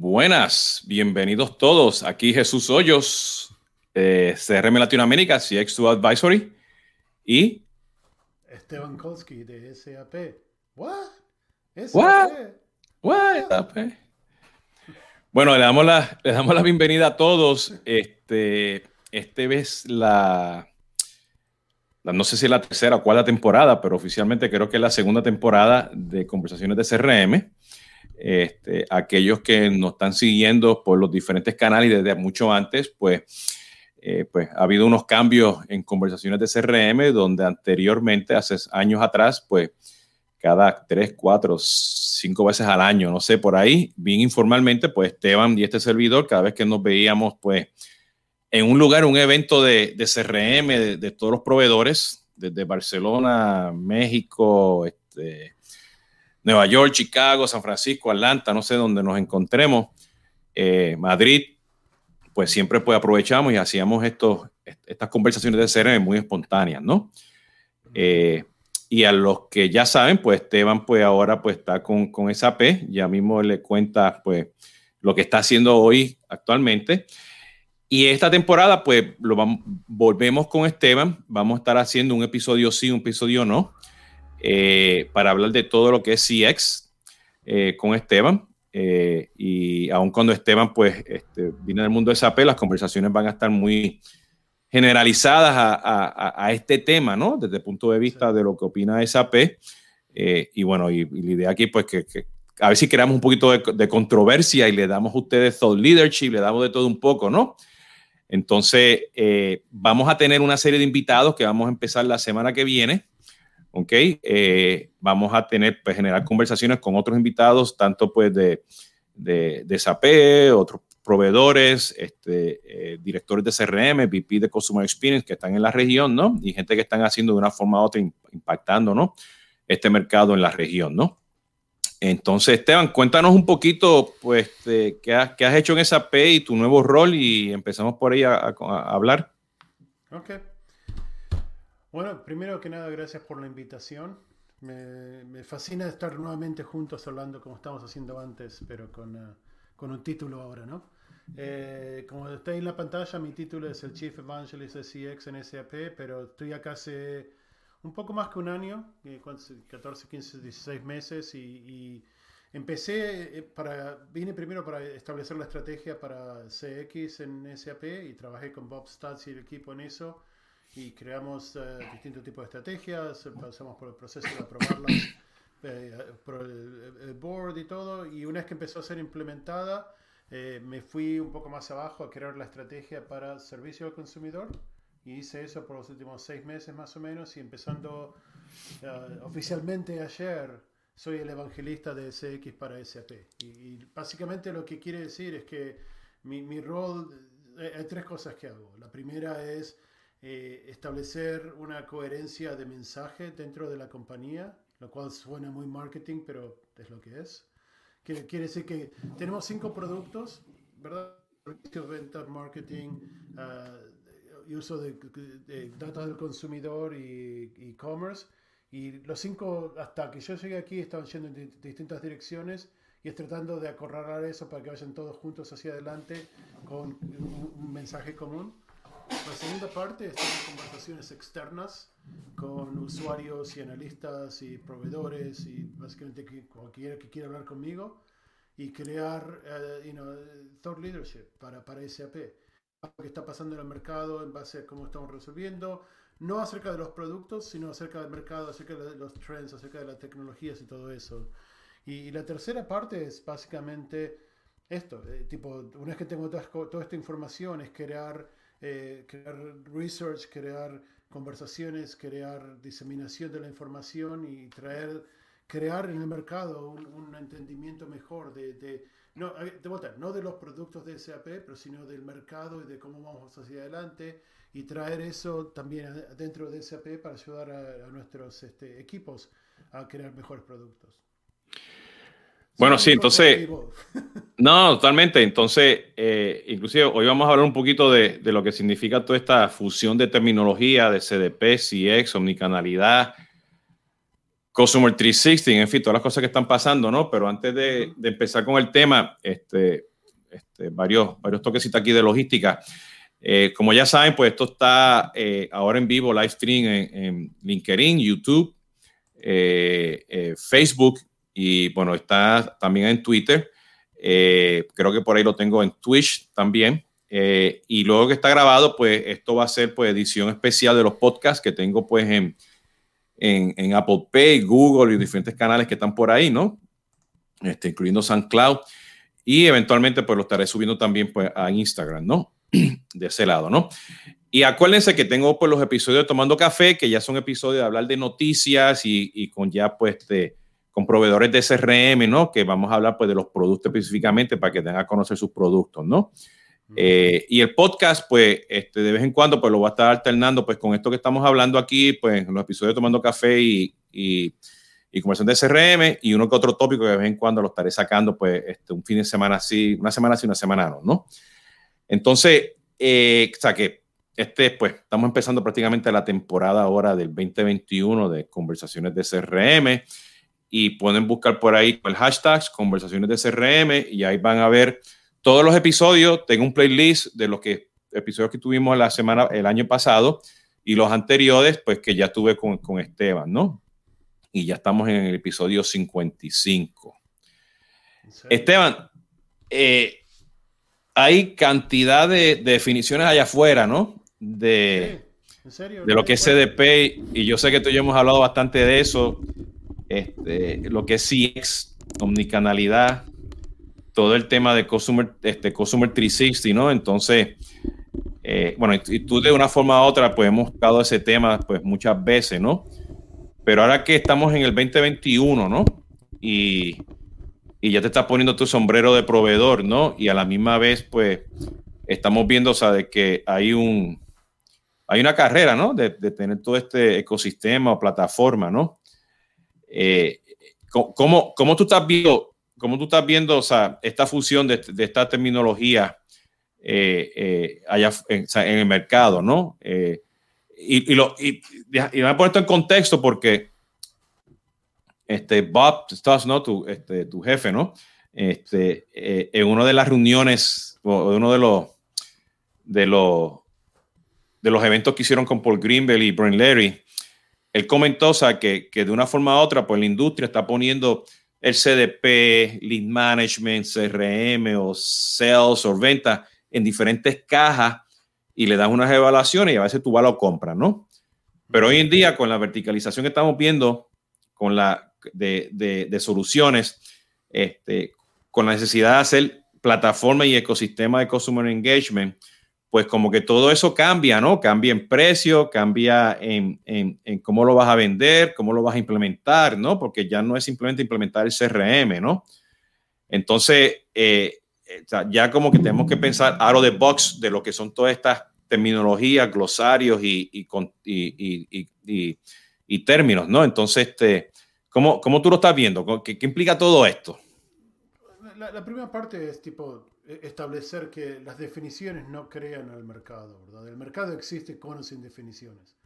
Buenas, bienvenidos todos. Aquí Jesús Hoyos, eh, CRM Latinoamérica, CX2 Advisory y Esteban Kolsky de SAP. ¿What? ¿What? What? Bueno, le damos, la, le damos la bienvenida a todos. Este, este vez la, no sé si es la tercera o cuarta temporada, pero oficialmente creo que es la segunda temporada de Conversaciones de CRM. Este, aquellos que nos están siguiendo por los diferentes canales desde mucho antes, pues, eh, pues ha habido unos cambios en conversaciones de CRM donde anteriormente, hace años atrás, pues cada tres, cuatro, cinco veces al año, no sé, por ahí, bien informalmente, pues Esteban y este servidor, cada vez que nos veíamos, pues en un lugar, un evento de, CRM, de, todos los proveedores, desde Barcelona, México, este, Nueva York, Chicago, San Francisco, Atlanta, no sé dónde nos encontremos, eh, Madrid, pues siempre pues aprovechamos y hacíamos estos, estas conversaciones de CRM muy espontáneas, ¿no? Eh, y a los que ya saben, pues Esteban pues ahora pues está con, con SAP, ya mismo le cuenta pues lo que está haciendo hoy actualmente. Y esta temporada pues lo volvemos con Esteban, vamos a estar haciendo un episodio sí, un episodio no. Eh, para hablar de todo lo que es CX eh, con Esteban. Eh, y aun cuando Esteban pues este, viene del mundo de SAP, las conversaciones van a estar muy generalizadas a, este tema, ¿no? Desde el punto de vista de lo que opina SAP. y bueno, y, la idea aquí pues que, a ver si creamos un poquito de, de, controversia y le damos a ustedes thought leadership, le damos de todo un poco, ¿no? Entonces, vamos a tener una serie de invitados que vamos a empezar la semana que viene. ¿Ok? Eh, vamos a tener, pues, generar conversaciones con otros invitados, tanto pues de, de, de SAP, otros proveedores, este, eh, directores de CRM, VP de Customer Experience que están en la región, ¿no? Y gente que están haciendo de una forma u otra, impactando, ¿no? Este mercado en la región, ¿no? Entonces, Esteban, cuéntanos un poquito, pues, qué, has, qué, has, hecho en SAP y tu nuevo rol y empezamos por ahí a, a, a hablar. Ok. Bueno, primero que nada, gracias por la invitación. Me, me, fascina estar nuevamente juntos hablando como estamos haciendo antes, pero con, uh, con un título ahora, ¿no? Eh, como está en la pantalla, mi título es el Chief Evangelist de CX en SAP, pero estoy acá hace un poco más que un año, 14, 15, 16 meses, y, y empecé eh, para, vine primero para establecer la estrategia para CX en SAP y trabajé con Bob Stutz y el equipo en eso y creamos uh, distintos tipos de estrategias, pasamos por el proceso de aprobarlas eh, por el, el, board y todo, y una vez que empezó a ser implementada, eh, me fui un poco más abajo a crear la estrategia para servicio al consumidor, y hice eso por los últimos seis meses más o menos, y empezando uh, oficialmente ayer, soy el evangelista de CX para SAP. Y, y básicamente lo que quiere decir es que mi, mi rol, eh, hay tres cosas que hago. La primera es eh, establecer una coherencia de mensaje dentro de la compañía, lo cual suena muy marketing, pero es lo que es. Quiere, quiere decir que tenemos cinco productos, ¿verdad? Venta, marketing, uh, uso de, de, datos del consumidor y e-commerce. Y los cinco, hasta que yo llegué aquí, estaban yendo en distintas direcciones y es tratando de acorralar eso para que vayan todos juntos hacia adelante con un, un mensaje común. La segunda parte están conversaciones externas con usuarios y analistas y proveedores y básicamente cualquiera que quiera hablar conmigo y crear uh, you know, thought leadership para, para SAP. Lo que está pasando en el mercado en base a cómo estamos resolviendo, no acerca de los productos, sino acerca del mercado, acerca de los trends, acerca de las tecnologías y todo eso. Y, y la tercera parte es básicamente esto, eh, tipo, una vez que tengo toda, toda esta información, es crear eh, crear research, crear conversaciones, crear diseminación de la información y traer, crear en el mercado un, entendimiento mejor de, de no, de, vuelta, no de los productos de SAP, pero sino del mercado y de cómo vamos hacia adelante y traer eso también dentro de SAP para ayudar a, a nuestros este, equipos a crear mejores productos. Bueno, sí, entonces, no, totalmente. Entonces, eh, inclusive hoy vamos a hablar un poquito de, de, lo que significa toda esta fusión de terminología de CDP, CX, omnicanalidad. Customer 360, en fin, todas las cosas que están pasando, ¿no? Pero antes de, empezar con el tema, este, este, varios, varios toquecitos aquí de logística. Eh, como ya saben, pues esto está eh, ahora en vivo, live stream en, LinkedIn, YouTube, Facebook y bueno, está también en Twitter. creo que por ahí lo tengo en Twitch también. y luego que está grabado, pues esto va a ser pues edición especial de los podcasts que tengo pues en, en, Apple Pay, Google y diferentes canales que están por ahí, ¿no? Este, incluyendo SoundCloud. Y eventualmente pues lo estaré subiendo también pues a Instagram, ¿no? de ese lado, ¿no? Y acuérdense que tengo pues los episodios de Tomando Café, que ya son episodios de hablar de noticias y, con ya pues de, con proveedores de CRM, ¿no? Que vamos a hablar pues de los productos específicamente para que tengan a conocer sus productos, ¿no? Eh, y el podcast, pues, este, de vez en cuando, pues lo voy a estar alternando, pues, con esto que estamos hablando aquí, pues, en los episodios de Tomando Café y, y, y conversión de CRM, y uno que otro tópico que de vez en cuando lo estaré sacando, pues, este, un fin de semana así, una semana así, una semana no, ¿no? Entonces, eh, o sea que este, pues, estamos empezando prácticamente la temporada ahora del 2021 de conversaciones de CRM y pueden buscar por ahí el hashtag conversaciones de CRM y ahí van a ver todos los episodios. Tengo un playlist de los que, episodios que tuvimos la semana, el año pasado y los anteriores, pues que ya tuve con, con Esteban, ¿no? Y ya estamos en el episodio 55. Esteban, eh, hay cantidad de, definiciones allá afuera, ¿no? De, de lo que es CDP, y yo sé que tú y yo hemos hablado bastante de eso, este, lo que es CX, omnicanalidad, todo el tema de Consumer, este, Consumer 360, ¿no? Entonces, eh, bueno, y, tú de una forma u otra, pues hemos tocado ese tema pues muchas veces, ¿no? Pero ahora que estamos en el 2021, ¿no? Y y ya te estás poniendo tu sombrero de proveedor, ¿no? Y a la misma vez, pues, estamos viendo, o sea, de que hay un, hay una carrera, ¿no? De, tener todo este ecosistema o plataforma, ¿no? Eh, ¿cómo, ¿cómo, tú estás viendo, cómo tú estás viendo, o sea, esta fusión de, esta terminología eh, eh, allá en, el mercado, ¿no? y, y, lo, y, y, me esto en contexto porque este, Bob estás ¿no? Tu, este, tu jefe, ¿no? Este, en una de las reuniones o de uno de los, de los, de los eventos que hicieron con Paul Greenbelt y Brian Larry, él comentó o que, que, de una forma u otra, pues la industria está poniendo el CDP, Lead Management, CRM o Sales o Venta en diferentes cajas y le das unas evaluaciones y a veces tú vas a lo compras, ¿no? Pero hoy en día, con la verticalización que estamos viendo, con la, de, soluciones, este, con la necesidad de hacer plataforma y ecosistema de Customer Engagement, pues como que todo eso cambia, ¿no? Cambia en precio, cambia en, cómo lo vas a vender, cómo lo vas a implementar, ¿no? Porque ya no es simplemente implementar el CRM, ¿no? Entonces, eh, eh, ya como que tenemos que pensar out of the box de lo que son todas estas terminologías, glosarios y, y, y términos, ¿no? Entonces, este, ¿Cómo, cómo tú lo estás viendo? ¿Qué, implica todo esto? La, primera parte es tipo establecer que las definiciones no crean al mercado, ¿verdad? El mercado existe con o sin definiciones.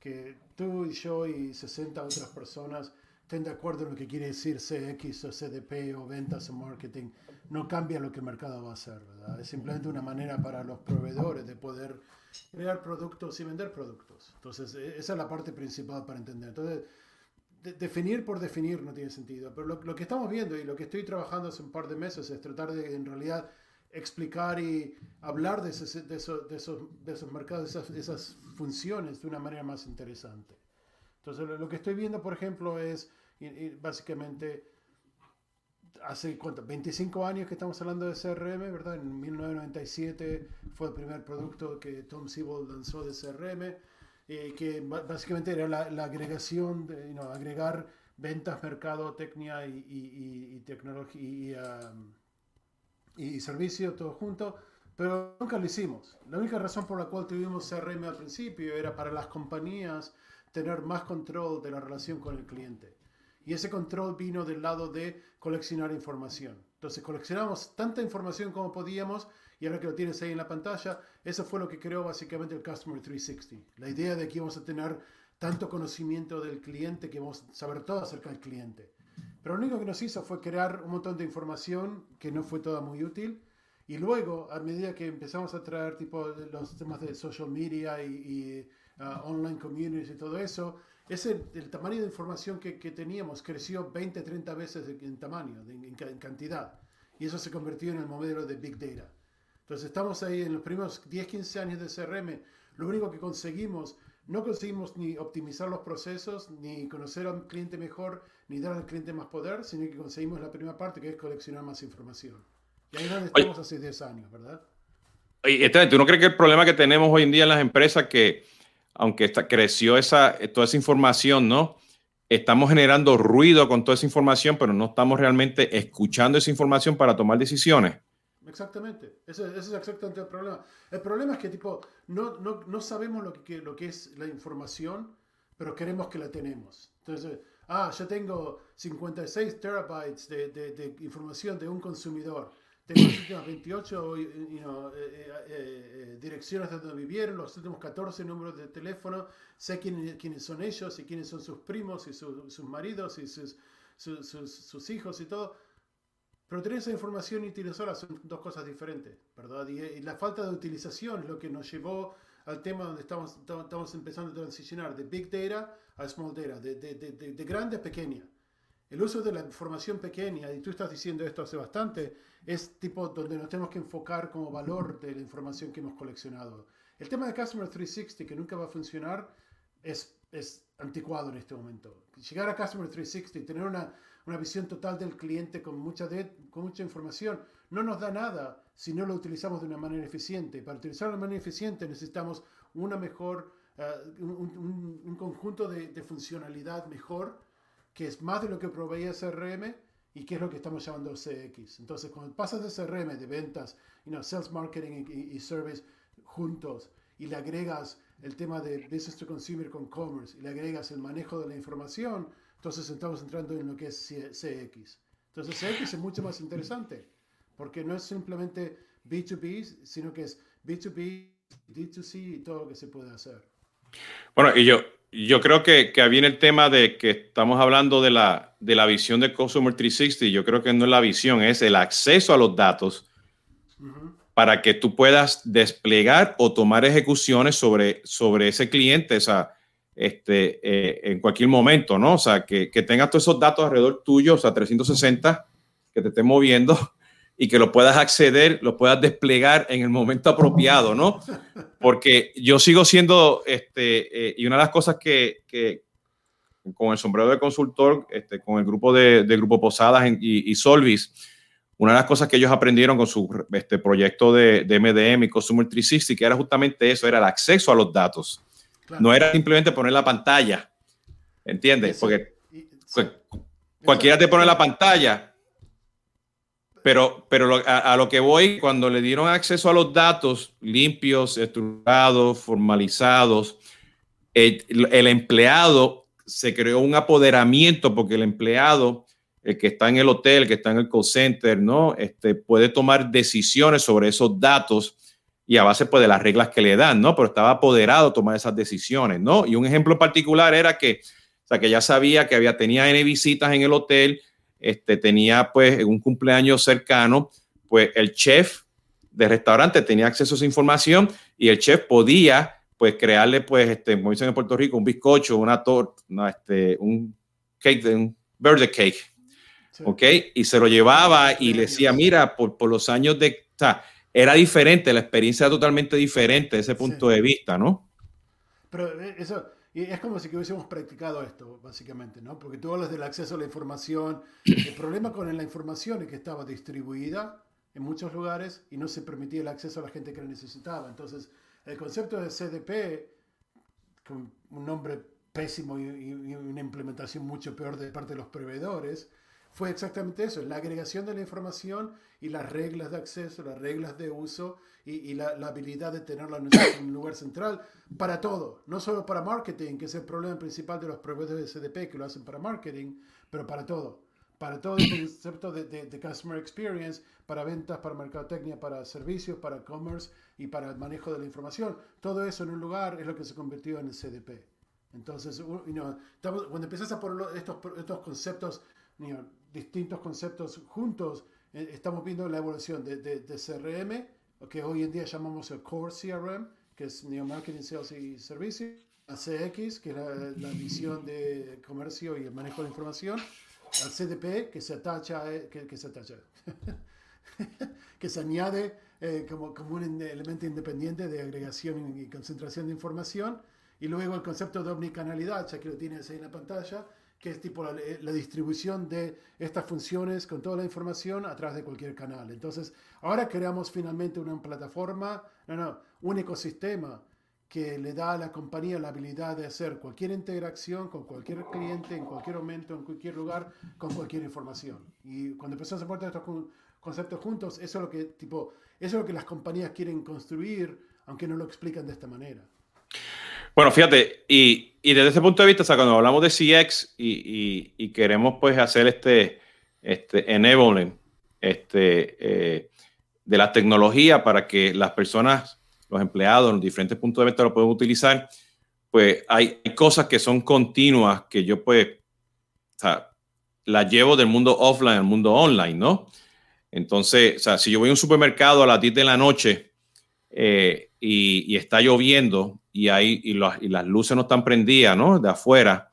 Que tú y yo y 60 otras personas estén de acuerdo en lo que quiere decir CX o CDP o ventas o marketing, no cambia lo que el mercado va a hacer, ¿verdad? Es simplemente una manera para los proveedores de poder crear productos y vender productos. Entonces, e, esa es la parte principal para entender. Entonces, definir por definir no tiene sentido, pero lo, que estamos viendo y lo que estoy trabajando hace un par de meses es tratar de en realidad explicar y hablar de esos, de esos, de esos mercados, esas, esas, funciones de una manera más interesante. Entonces, lo, que estoy viendo, por ejemplo, es básicamente hace cuánto, 25 años que estamos hablando de CRM, ¿verdad? En 1997 fue el primer producto que Tom Siebel lanzó de CRM eh, que básicamente era la, agregación, de, agregar ventas, mercado, técnica y, y, tecnología um, y, servicio todo junto, pero nunca lo hicimos. La única razón por la cual tuvimos CRM al principio era para las compañías tener más control de la relación con el cliente. Y ese control vino del lado de coleccionar información. Entonces coleccionamos tanta información como podíamos y ahora que lo tienes ahí en la pantalla, eso fue lo que creó básicamente el Customer 360. La idea de que íbamos a tener tanto conocimiento del cliente que vamos a saber todo acerca del cliente. Pero lo único que nos hizo fue crear un montón de información que no fue toda muy útil. Y luego, a medida que empezamos a traer tipo los temas de social media y, uh, online communities y todo eso, ese, el tamaño de información que, que teníamos creció 20, 30 veces en tamaño, en, en, cantidad. Y eso se convirtió en el modelo de Big Data. Entonces estamos ahí en los primeros 10, 15 años de CRM. Lo único que conseguimos no conseguimos ni optimizar los procesos, ni conocer al cliente mejor, ni dar al cliente más poder, sino que conseguimos la primera parte, que es coleccionar más información. Y ahí es donde estamos hace 10 años, ¿verdad? Y ¿tú no crees que el problema que tenemos hoy en día en las empresas que, aunque creció esa, toda esa información, ¿no? Estamos generando ruido con toda esa información, pero no estamos realmente escuchando esa información para tomar decisiones. Exactamente, ese, ese, es exactamente el problema. El problema es que tipo, no, no, no sabemos lo que, lo que es la información, pero queremos que la tenemos. Entonces, ah, yo tengo 56 terabytes de, de, de información de un consumidor. Tengo las últimas 28 you know, eh, eh, eh, direcciones de donde vivieron, los últimos 14 números de teléfono, sé quién, quiénes son ellos y quiénes son sus primos y sus maridos y sus, sus, sus hijos y todo pero tener esa información y utilizarla son dos cosas diferentes, ¿verdad? Y, la falta de utilización es lo que nos llevó al tema donde estamos, estamos empezando a transicionar de Big Data a Small Data, de, de, de, de grande a pequeña. El uso de la información pequeña, y tú estás diciendo esto hace bastante, es tipo donde nos tenemos que enfocar como valor de la información que hemos coleccionado. El tema de Customer 360, que nunca va a funcionar, es, es anticuado en este momento. Llegar a Customer 360 y tener una una visión total del cliente con mucha, con mucha información, no nos da nada si no lo utilizamos de una manera eficiente. Para utilizarlo de manera eficiente necesitamos una mejor, eh, un, conjunto de, funcionalidad mejor, que es más de lo que proveía CRM y que es lo que estamos llamando CX. Entonces, cuando pasas de CRM, de ventas, you sales marketing y, y service juntos, y le agregas el tema de business to consumer con commerce, y le agregas el manejo de la información, entonces estamos entrando en lo que es CX. Entonces CX es mucho más interesante, porque no es simplemente B2B, sino que es B2B, D2C y todo lo que se puede hacer. Bueno, y yo, yo creo que, que viene el tema de que estamos hablando de la, de la visión de Customer 360. Yo creo que no es la visión, es el acceso a los datos para que tú puedas desplegar o tomar ejecuciones sobre, sobre ese cliente. O sea, este, eh, en cualquier momento, ¿no? O sea, que, que, tengas todos esos datos alrededor tuyo, o sea, 360, que te estén moviendo y que lo puedas acceder, lo puedas desplegar en el momento apropiado, ¿no? Porque yo sigo siendo, este, eh, y una de las cosas que, que, con el sombrero de consultor, este, con el grupo de, de Grupo Posadas y, y, Solvis, una de las cosas que ellos aprendieron con su este, proyecto de, de MDM y Consumer 360, que era justamente eso, era el acceso a los datos. No era simplemente poner la pantalla, ¿entiendes? Porque cualquiera te pone la pantalla, pero, pero a, lo que voy, cuando le dieron acceso a los datos limpios, estructurados, formalizados, el, empleado se creó un apoderamiento porque el empleado, el que está en el hotel, el que está en el call center, ¿no? Este, puede tomar decisiones sobre esos datos y a base pues, de las reglas que le dan, ¿no? Pero estaba apoderado a tomar esas decisiones, ¿no? Y un ejemplo particular era que, o sea, que ya sabía que había, tenía N visitas en el hotel, este, tenía pues un cumpleaños cercano, pues el chef del restaurante tenía acceso a esa información y el chef podía pues crearle pues, este, como dicen en Puerto Rico, un bizcocho, una torta, este, un cake, un birthday cake, ¿ok? Y se lo llevaba y le decía, mira, por, por los años de, o sea, era diferente, la experiencia era totalmente diferente desde ese punto de vista, ¿no? Pero eh, eso es como si hubiésemos practicado esto, básicamente, ¿no? Porque tú hablas del acceso a la información. El problema con la información es que estaba distribuida en muchos lugares y no se permitía el acceso a la gente que la necesitaba. Entonces, el concepto de CDP, con un nombre pésimo y, y una implementación mucho peor de parte de los proveedores, fue exactamente eso, la agregación de la información y las reglas de acceso, las reglas de uso y, la, habilidad de tenerla en un lugar central para todo, no solo para marketing, que es el problema principal de los proveedores de CDP que lo hacen para marketing, pero para todo, para todo el concepto de, de, customer experience, para ventas, para mercadotecnia, para servicios, para commerce y para el manejo de la información. Todo eso en un lugar es lo que se convirtió en el CDP. Entonces, cuando empiezas a poner estos, estos conceptos, distintos conceptos juntos, eh, estamos viendo la evolución de, de, CRM, que hoy en día llamamos el Core CRM, que es Neo Marketing, Sales y Servicio, a CX, que es la, visión de comercio y el manejo de información, al CDP, que se atacha, eh, que se añade eh, como, como un elemento independiente de agregación y concentración de información, y luego el concepto de omnicanalidad, ya que lo tienes ahí en la pantalla, que es tipo la, distribución de estas funciones con toda la información a través de cualquier canal. Entonces, ahora creamos finalmente una plataforma, no, no, un ecosistema que le da a la compañía la habilidad de hacer cualquier interacción con cualquier cliente, en cualquier momento, en cualquier lugar, con cualquier información. Y cuando empezamos a poner estos conceptos juntos, eso es lo que, tipo, eso es lo que las compañías quieren construir, aunque no lo explican de esta manera. Bueno, fíjate, y, desde ese punto de vista, o sea, cuando hablamos de CX y, queremos pues hacer este, este enabling este, eh, de la tecnología para que las personas, los empleados, en los diferentes puntos de vista lo puedan utilizar, pues hay, cosas que son continuas que yo pues, o sea, las llevo del mundo offline al mundo online, ¿no? Entonces, o sea, si yo voy a un supermercado a las 10 de la noche eh, y, está lloviendo y, hay, y, las luces no están prendidas, ¿no? De afuera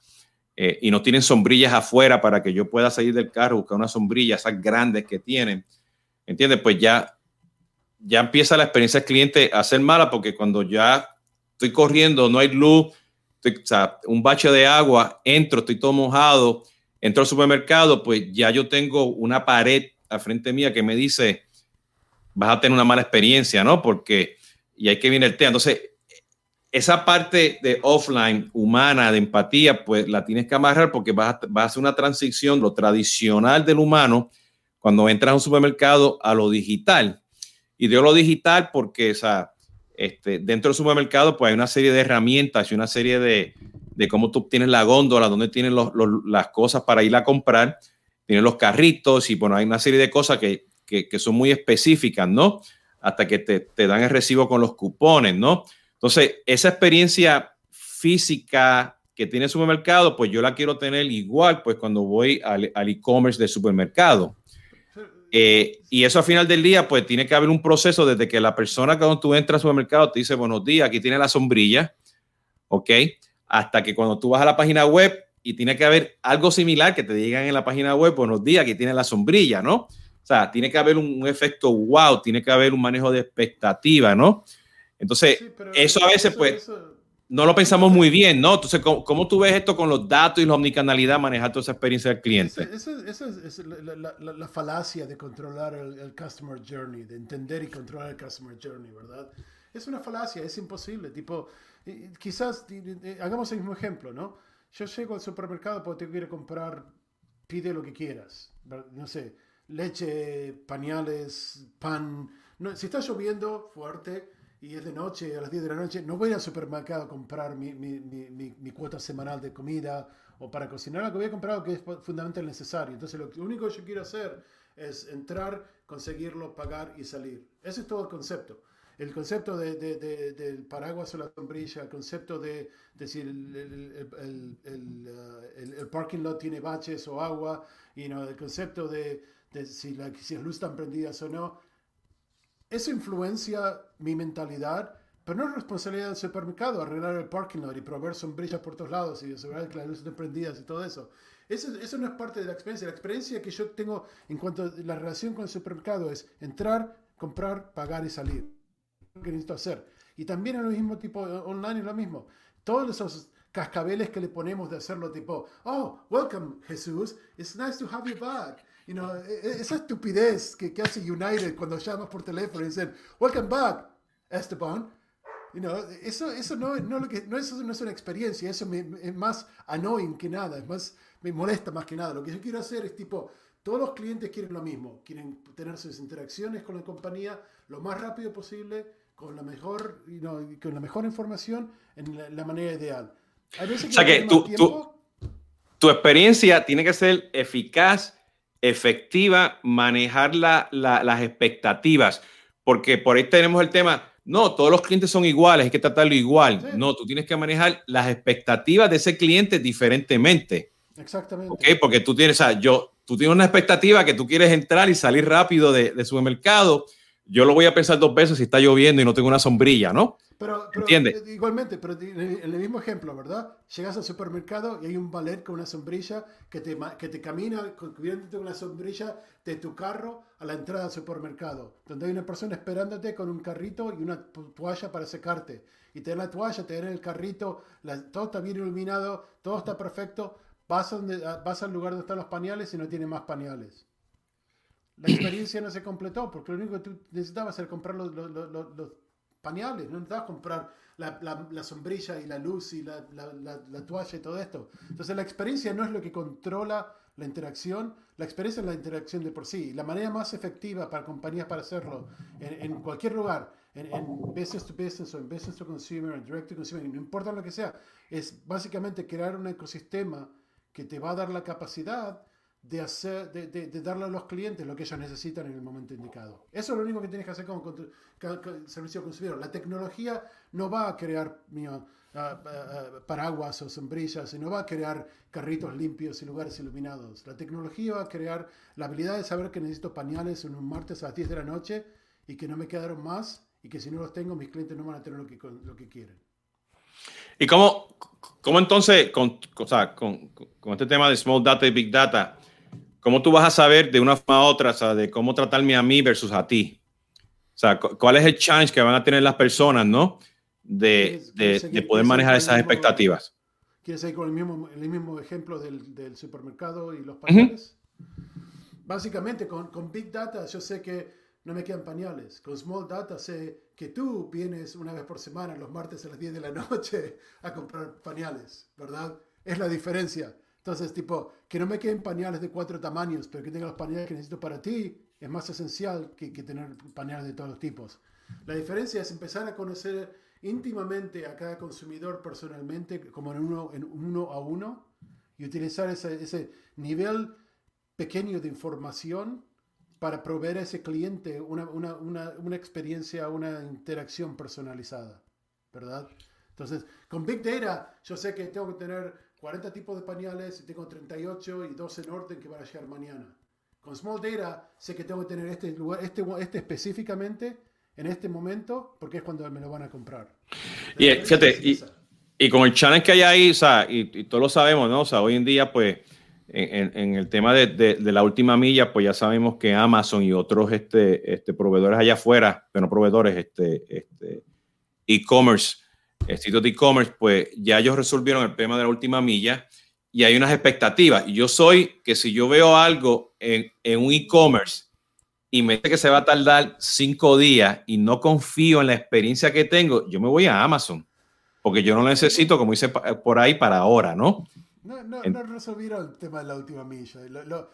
eh, y no tienen sombrillas afuera para que yo pueda salir del carro, buscar una sombrilla, esas grandes que tienen, ¿entiendes? Pues ya, ya empieza la experiencia del cliente a ser mala porque cuando ya estoy corriendo, no hay luz, un bache de agua, entro, estoy todo mojado, entro al supermercado, pues ya yo tengo una pared al frente mía que me dice, vas a tener una mala experiencia, ¿no? Porque y hay que viene el tema. Entonces, esa parte de offline, humana, de empatía, pues la tienes que amarrar porque vas a, hacer una transición, lo tradicional del humano, cuando entras a un supermercado, a lo digital. Y digo lo digital porque, o sea, este, dentro del supermercado, pues hay una serie de herramientas y una serie de, de cómo tú tienes la góndola, dónde tienes las cosas para ir a comprar, tienes los carritos y bueno, hay una serie de cosas que, que, son muy específicas, ¿no? hasta que te, dan el recibo con los cupones, ¿no? Entonces, esa experiencia física que tiene el supermercado, pues yo la quiero tener igual, pues cuando voy al, e-commerce del supermercado. Eh, y eso al final del día, pues tiene que haber un proceso desde que la persona cuando tú entras al supermercado te dice buenos días, aquí tiene la sombrilla, ¿ok? Hasta que cuando tú vas a la página web y tiene que haber algo similar que te digan en la página web, buenos días, aquí tiene la sombrilla, ¿no? Sea, tiene que haber un, efecto wow, tiene que haber un manejo de expectativa, ¿no? Entonces, eso a veces, pues, no lo pensamos muy bien, ¿no? Entonces, ¿cómo, tú ves esto con los datos y la omnicanalidad, manejar toda esa experiencia del cliente? Esa es, la, falacia de controlar el, customer journey, de entender y controlar el customer journey, ¿verdad? Es una falacia, es imposible. Tipo, quizás, hagamos el mismo ejemplo, ¿no? Yo llego al supermercado porque te quiero comprar, pide lo que quieras, no sé leche, pañales, pan. No, si está lloviendo fuerte y es de noche, a las 10 de la noche, no voy al supermercado a comprar mi, mi, mi, mi cuota semanal de comida o para cocinar algo. Voy a comprar que es fundamentalmente necesario. Entonces, lo único que yo quiero hacer es entrar, conseguirlo, pagar y salir. Ese es todo el concepto. El concepto de, de, del paraguas o la sombrilla, el concepto de, si el, el, el, el, parking lot tiene baches o agua, y no el concepto de, de si, la, si las luces están prendidas o no. Eso influencia mi mentalidad, pero no es responsabilidad del supermercado arreglar el parking lot y proveer sombrillas por todos lados y asegurar que las luces estén prendidas y todo eso. eso. Eso no es parte de la experiencia. La experiencia que yo tengo en cuanto a la relación con el supermercado es entrar, comprar, pagar y salir. Lo que necesito hacer. Y también en el mismo tipo online es lo mismo. Todos esos cascabeles que le ponemos de hacerlo tipo, oh, welcome Jesús, it's nice to have you back. You know, e, e, esa estupidez que, que, hace United cuando llamas por teléfono y dicen, welcome back, Esteban. You know, eso, eso, no, no, lo que, no, eso no es una experiencia, eso me, es más annoying que nada, es más, me molesta más que nada. Lo que yo quiero hacer es tipo, todos los clientes quieren lo mismo, quieren tener sus interacciones con la compañía lo más rápido posible, con la mejor, you know, con la mejor información en la, manera ideal. o sea que tu, tu, tu experiencia tiene que ser eficaz efectiva, manejar las expectativas, porque por ahí tenemos el tema no, todos los clientes son iguales, hay que tratarlo igual. No, tú tienes que manejar las expectativas de ese cliente diferentemente. Exactamente. ¿Ok? Porque tú tienes, o sea, yo, tú tienes una expectativa que tú quieres entrar y salir rápido de, de supermercado. Yo lo voy a pensar dos veces si está lloviendo y no tengo una sombrilla, ¿no? Pero, ¿Entiendes? Igualmente, pero en el mismo ejemplo, ¿verdad? Llegas al supermercado y hay un ballet con una sombrilla que te, que te camina cubriéndote una sombrilla de tu carro a la entrada al supermercado, donde hay una persona esperándote con un carrito y una toalla para secarte. Y te dan la toalla, te dan el carrito, todo está bien iluminado, todo está perfecto. Vas, donde, vas al lugar donde están los pañales y no tiene más pañales. La experiencia no se completó porque lo único que tú necesitabas era comprar los pañales, no necesitas comprar la, sombrilla y la luz y la, toalla y todo esto. Entonces la experiencia no es lo que controla la interacción, la experiencia es la interacción de por sí. La manera más efectiva para compañías para hacerlo en, cualquier lugar, en, en, business to business o en business to consumer, en direct to consumer, no importa lo que sea, es básicamente crear un ecosistema que te va a dar la capacidad de, hacer, de, de, darle a los clientes lo que ellos necesitan en el momento indicado. Eso es lo único que tienes que hacer como servicio consumidor. La tecnología no va a crear paraguas o sombrillas, y no va a crear carritos limpios y lugares iluminados. La tecnología va a crear la habilidad de saber que necesito pañales en un martes a las 10 de la noche y que no me quedaron más y que si no los tengo mis clientes no van a tener lo que, lo que quieren. ¿Y cómo, cómo entonces, con, o sea, con, con, este tema de small data y big data, ¿cómo tú vas a saber de una forma u otra, o sea, de cómo tratarme a mí versus a ti? O sea, ¿cuál es el challenge que van a tener las personas, no? De, de, poder manejar esas expectativas. ¿Quieres seguir con el mismo, el mismo ejemplo del, del supermercado y los pañales? Básicamente, con, con, Big Data, yo sé que no me quedan pañales. Con Small Data, sé que tú vienes una vez por semana, los martes a las 10 de la noche, a comprar pañales, ¿verdad? Es la diferencia. Entonces, tipo, que no me queden pañales de cuatro tamaños, pero que tenga los pañales que necesito para ti, es más esencial que, que tener pañales de todos los tipos. La diferencia es empezar a conocer íntimamente a cada consumidor personalmente, como en uno, en uno a uno, y utilizar ese, ese nivel pequeño de información para proveer a ese cliente una, una, una, una, experiencia, una interacción personalizada, ¿verdad? Entonces, con Big Data, yo sé que tengo que tener 40 tipos de pañales y tengo 38 y 12 en orden que van a llegar mañana. Con Small Data sé que tengo que tener este lugar, este, este específicamente en este momento porque es cuando me lo van a comprar. y fíjate, y, y, con el channel que hay ahí, o y, todos lo sabemos, ¿no? O sea, hoy en día, pues, en, el tema de, de, de, la última milla, pues ya sabemos que Amazon y otros este, este, proveedores allá afuera, pero no proveedores, este, este, e-commerce, sitios de e-commerce, pues ya ellos resolvieron el tema de la última milla y hay unas expectativas. Y yo soy que si yo veo algo en, en un e-commerce y me dice que se va a tardar cinco días y no confío en la experiencia que tengo, yo me voy a Amazon, porque yo no necesito, como dice por ahí, para ahora, ¿no? No, no, no resolvieron el tema de la última milla. Lo, lo,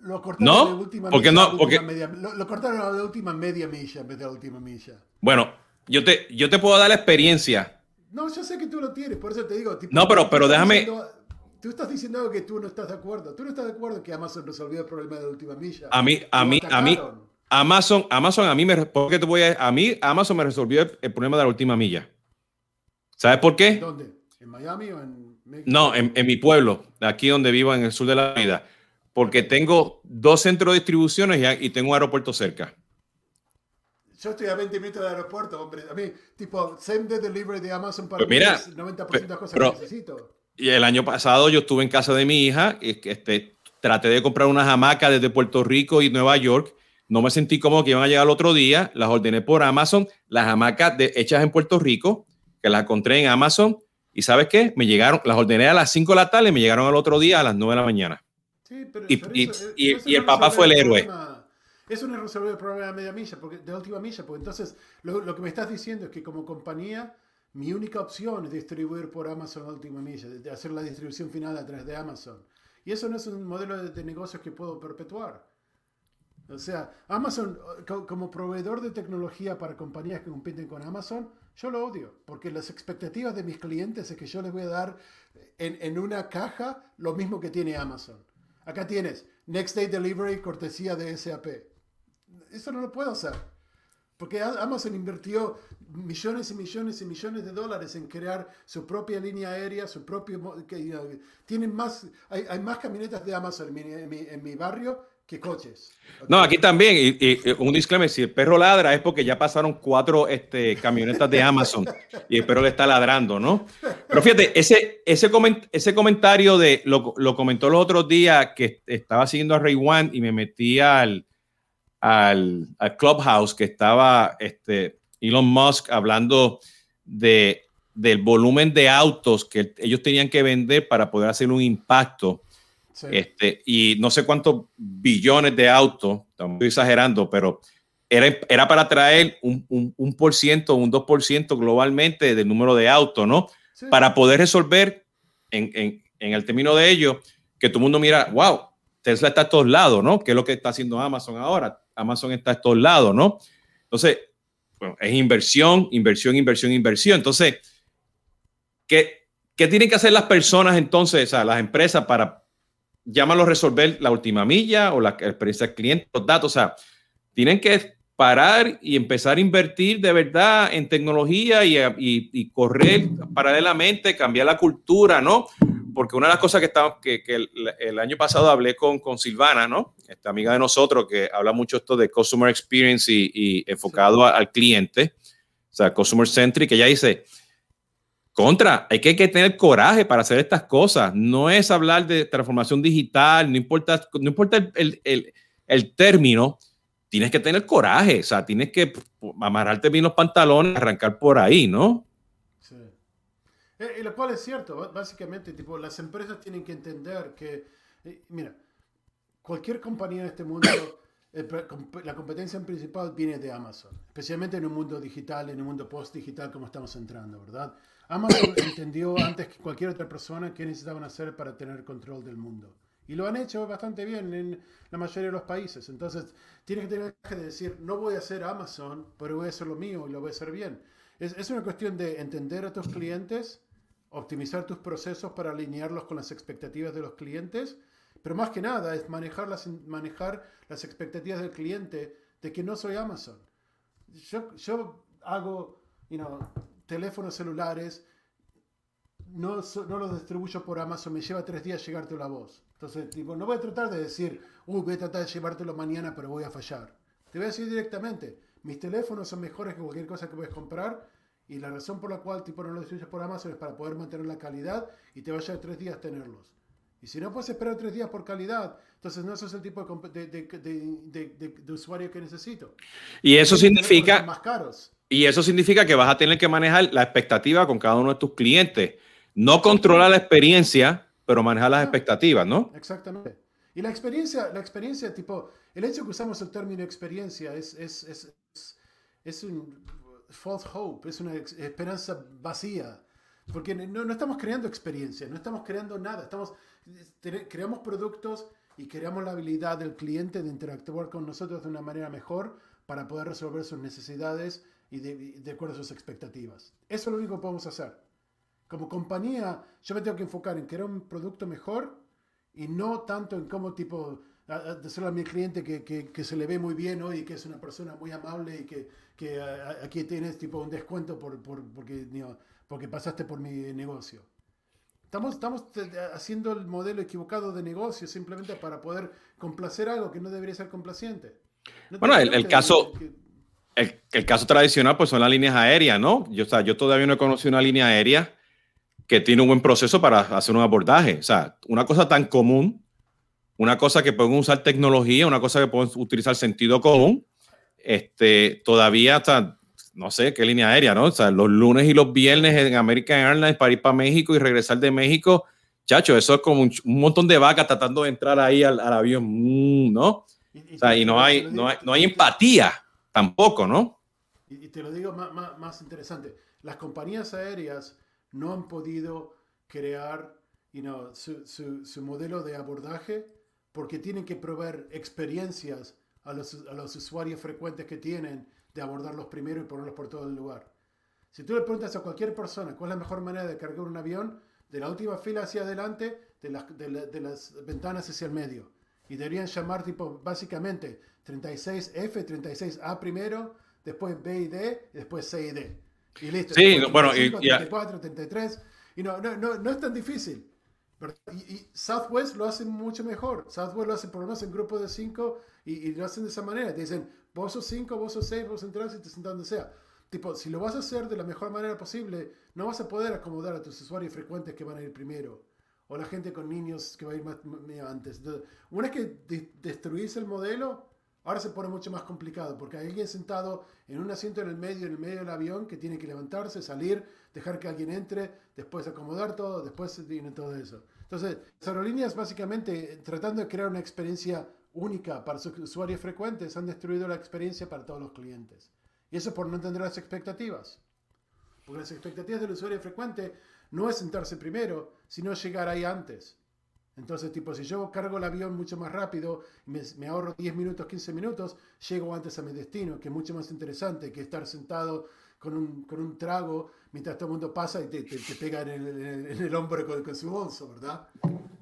lo cortaron ¿No? de última porque milla, no, porque... Media, lo, lo, cortaron a la última media milla en vez de la última milla. Bueno, yo te, yo te puedo dar la experiencia no, yo sé que tú lo tienes, por eso te digo. no, pero, pero déjame. Diciendo, tú estás diciendo que tú no estás de acuerdo. Tú no estás de acuerdo que Amazon resolvió el problema de la última milla. A mí, a mí, a mí. Amazon, Amazon a mí me, ¿por qué te voy a, a mí Amazon me resolvió el, problema de la última milla. ¿Sabes por qué? ¿Dónde? ¿En Miami o en México? No, en, en, mi pueblo, aquí donde vivo en el sur de la vida. Porque tengo dos centros de distribuciones y, y tengo un aeropuerto cerca. Yo estoy a 20 minutos del aeropuerto, hombre. A mí, tipo, same day delivery de Amazon para pues mira, 90% de las cosas que necesito. Y el año pasado yo estuve en casa de mi hija y este, traté de comprar unas hamacas desde Puerto Rico y Nueva York. No me sentí como que iban a llegar el otro día. Las ordené por Amazon. Las hamacas de, hechas en Puerto Rico, que las encontré en Amazon. ¿Y sabes qué? Me llegaron, las ordené a las 5 de la tarde y me llegaron al otro día a las 9 de la mañana. Sí, pero, y, pero eso, y, y, y el papá fue el héroe. Eso no resolver el problema de media milla, porque, de última milla, porque entonces lo, que me estás diciendo es que como compañía, mi única opción es distribuir por Amazon última milla, de hacer la distribución final a través de Amazon. Y eso no es un modelo de, de negocios que puedo perpetuar. O sea, Amazon, como proveedor de tecnología para compañías que compiten con Amazon, yo lo odio, porque las expectativas de mis clientes es que yo les voy a dar en, en una caja lo mismo que tiene Amazon. Acá tienes Next Day Delivery, cortesía de SAP. Eso no lo puedo hacer. Porque Amazon invirtió millones y millones y millones de dólares en crear su propia línea aérea, su propio... tienen más, hay, más camionetas de Amazon en mi, barrio que coches. No, aquí también, y, un disclaimer, si el perro ladra es porque ya pasaron cuatro este, camionetas de Amazon y el perro le está ladrando, ¿no? Pero fíjate, ese, ese, ese comentario de, lo, lo comentó los otros días que estaba siguiendo a Ray One y me metí al al, Clubhouse que estaba este, Elon Musk hablando de, del volumen de autos que ellos tenían que vender para poder hacer un impacto. Este, y no sé cuántos billones de autos, estoy exagerando, pero era, era para traer un, un, un por ciento, un 2% globalmente del número de autos, ¿no? Para poder resolver en, en, en, el término de ello, que todo el mundo mira, wow, Tesla está a todos lados, ¿no? ¿Qué es lo que está haciendo Amazon ahora? Amazon está a todos lados, ¿no? Entonces, es inversión, inversión, inversión, inversión. Entonces, ¿qué, ¿qué, tienen que hacer las personas entonces, o sea, las empresas para, llámalo, resolver la última milla o la experiencia del cliente, los datos? O sea, tienen que parar y empezar a invertir de verdad en tecnología y correr paralelamente, cambiar la cultura, ¿no? Porque una de las cosas que, está, que, el, año pasado hablé con, con Silvana, ¿no? Esta amiga de nosotros que habla mucho esto de customer experience y, enfocado al cliente, o sea, customer centric, que ella dice, contra, hay que, tener coraje para hacer estas cosas. No es hablar de transformación digital, no importa, no importa el, el, el término, tienes que tener coraje, o sea, tienes que amarrarte bien los pantalones, arrancar por ahí, ¿no? Eh, lo cual es cierto, básicamente, tipo, las empresas tienen que entender que, eh, mira, cualquier compañía en este mundo, la competencia principal viene de Amazon, especialmente en un mundo digital, en un mundo post-digital como estamos entrando, ¿verdad? Amazon entendió antes que cualquier otra persona qué necesitaban hacer para tener control del mundo. Y lo han hecho bastante bien en la mayoría de los países. Entonces, tienes que tener que decir, no voy a hacer Amazon, pero voy a hacer lo mío y lo voy a hacer bien. Es, es una cuestión de entender a tus clientes optimizar tus procesos para alinearlos con las expectativas de los clientes, pero más que nada es manejar las, manejar las expectativas del cliente de que no soy Amazon. Yo, yo hago teléfonos celulares, no, no los distribuyo por Amazon, me lleva tres días llegarte la voz. Entonces, tipo, no voy a tratar de decir, uy, voy a tratar de llevártelo mañana, pero voy a fallar. Te voy a decir directamente, mis teléfonos son mejores que cualquier cosa que puedes comprar y la razón por la cual tipo no lo distribuyes por Amazon es para poder mantener la calidad y te va a llevar tres días tenerlos. Y si no puedes esperar tres días por calidad, entonces no sos el tipo de, de, de, usuario que necesito. Y eso significa... Más caros. Y eso significa que vas a tener que manejar la expectativa con cada uno de tus clientes. No controlar la experiencia, pero manejar las expectativas, ¿no? Exactamente. Y la experiencia, la experiencia, tipo, el hecho que usamos el término experiencia es, es, es, es un, false hope, es una esperanza vacía. Porque no, no, estamos creando experiencia, no estamos creando nada, estamos, creamos productos y creamos la habilidad del cliente de interactuar con nosotros de una manera mejor para poder resolver sus necesidades y de, de acuerdo a sus expectativas. Eso es lo único que podemos hacer. Como compañía, yo me tengo que enfocar en crear un producto mejor y no tanto en cómo tipo decirle a mi cliente que, que, que, se le ve muy bien hoy y que es una persona muy amable y que, que aquí tienes tipo un descuento por, por porque, porque pasaste por mi negocio. Estamos, estamos haciendo el modelo equivocado de negocio simplemente para poder complacer algo que no debería ser complaciente. bueno, el, el caso... El, el, caso tradicional pues son las líneas aéreas, ¿no? Yo, o sea, yo todavía no he conocido una línea aérea que tiene un buen proceso para hacer un abordaje. O sea, una cosa tan común una cosa que pueden usar tecnología, una cosa que pueden utilizar sentido común, este, todavía hasta, no sé, qué línea aérea, ¿no? O sea, los lunes y los viernes en American Airlines para ir para México y regresar de México, chacho, eso es como un, montón de vacas tratando de entrar ahí al, avión, mm, ¿no? o sea, y no hay, no hay, no hay empatía tampoco, ¿no? Y, te lo digo más, más interesante, las compañías aéreas no han podido crear you know, su, su, su, modelo de abordaje porque tienen que proveer experiencias a los, a los usuarios frecuentes que tienen de abordarlos primero y ponerlos por todo el lugar. Si tú le preguntas a cualquier persona cuál es la mejor manera de cargar un avión, de la última fila hacia adelante, de las, de, las ventanas hacia el medio. Y deberían llamar tipo básicamente 36F, 36A primero, después B y D, y después C y D. Y listo. Sí, bueno, y, 34, 33. Y no, no, no, no es tan difícil. Y, Southwest lo hace mucho mejor. Southwest lo hace por lo menos en grupo de 5 y, lo hacen de esa manera. Te dicen, vos sos 5, vos sos 6, vos entras y te sentás donde sea. Tipo, si lo vas a hacer de la mejor manera posible, no vas a poder acomodar a tus usuarios frecuentes que van a ir primero. O la gente con niños que va a ir más, antes. una vez que destruís el modelo, ahora se pone mucho más complicado. Porque hay alguien sentado en un asiento en el medio, en el medio del avión, que tiene que levantarse, salir, dejar que alguien entre, después acomodar todo, después viene todo eso. Entonces, las aerolíneas básicamente, tratando de crear una experiencia única para sus usuarios frecuentes, han destruido la experiencia para todos los clientes. Y eso por no entender las expectativas. Porque las expectativas del usuario frecuente no es sentarse primero, sino llegar ahí antes. Entonces, tipo, si yo cargo el avión mucho más rápido, me, me, ahorro 10 minutos, 15 minutos, llego antes a mi destino, que es mucho más interesante que estar sentado con un, con un trago mientras todo el mundo pasa y te, te, pega en el, en el, hombro con, con, su bolso, ¿verdad?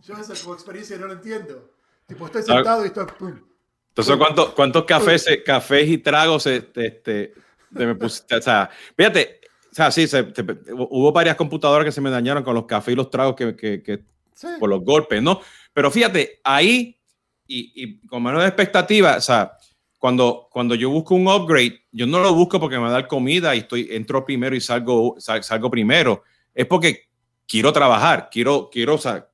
Yo esa como experiencia no lo entiendo. Tipo, estoy sentado y estoy... Pum, Entonces, ¿cuántos, ¿cuántos cafés, cafés y tragos este, este, me pusiste? O sea, fíjate, o sea, sí, se, hubo varias computadoras que se me dañaron con los cafés y los tragos que, que, que por los golpes, ¿no? Pero fíjate, ahí, y, y con menos expectativa, o sea, cuando, cuando yo busco un upgrade, yo no lo busco porque me da comida y estoy, entro primero y salgo, salgo primero. Es porque quiero trabajar, quiero, quiero, o sea,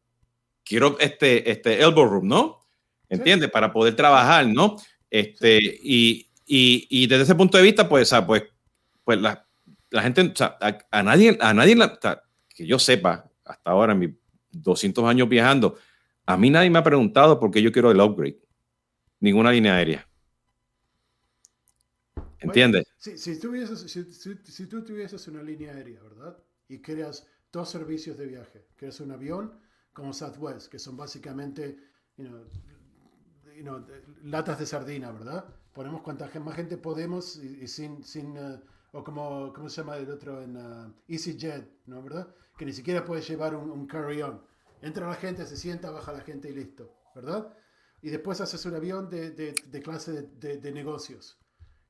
quiero este, este elbow room, ¿no? ¿Entiendes? Para poder trabajar, ¿no? Este, y, y, y, desde ese punto de vista, pues, pues, pues la, la gente, o sea, a, nadie, a nadie que yo sepa, hasta ahora en mis 200 años viajando, a mí nadie me ha preguntado por qué yo quiero el upgrade. Ninguna línea aérea. ¿Entiendes? si, si, si, tú tuvieses una línea aérea, ¿verdad? Y creas dos servicios de viaje, creas un avión como Southwest, que son básicamente latas de sardina, ¿verdad? Ponemos cuanta más gente podemos y, sin, sin uh, o como, ¿cómo se llama el otro en uh, EasyJet, ¿no? ¿Verdad? Que ni siquiera puedes llevar un, carry-on. Entra la gente, se sienta, baja la gente y listo, ¿verdad? Y después haces un avión de, de, de clase de, negocios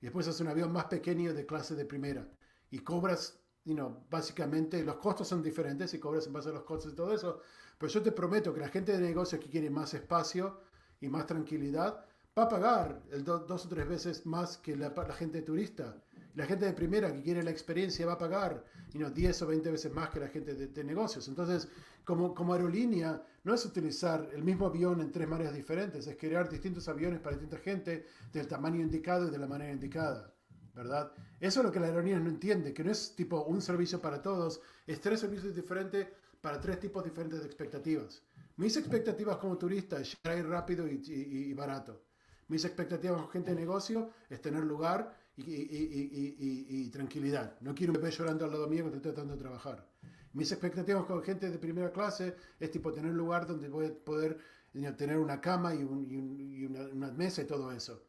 y después haces un avión más pequeño de clase de primera y cobras, you básicamente los costos son diferentes y cobras en base a los costos y todo eso, pero yo te prometo que la gente de negocios que quiere más espacio y más tranquilidad va a pagar el dos o tres veces más que la gente turista. La gente de primera que quiere la experiencia va a pagar know, 10 o 20 veces más que la gente de, negocios. Entonces, como, como aerolínea, no es utilizar el mismo avión en tres maneras diferentes, es crear distintos aviones para distinta gente del tamaño indicado y de la manera indicada, ¿verdad? Eso es lo que la aerolínea no entiende, que no es tipo un servicio para todos, es tres servicios diferentes para tres tipos diferentes de expectativas. Mis expectativas como turista es llegar rápido y, y, barato. Mis expectativas como gente de negocio es tener lugar y, y, tranquilidad. No quiero un bebé llorando al lado mío cuando estoy tratando de trabajar. Mis expectativas con gente de primera clase es tipo tener un lugar donde voy a poder eh, tener una cama y, una, mesa y todo eso.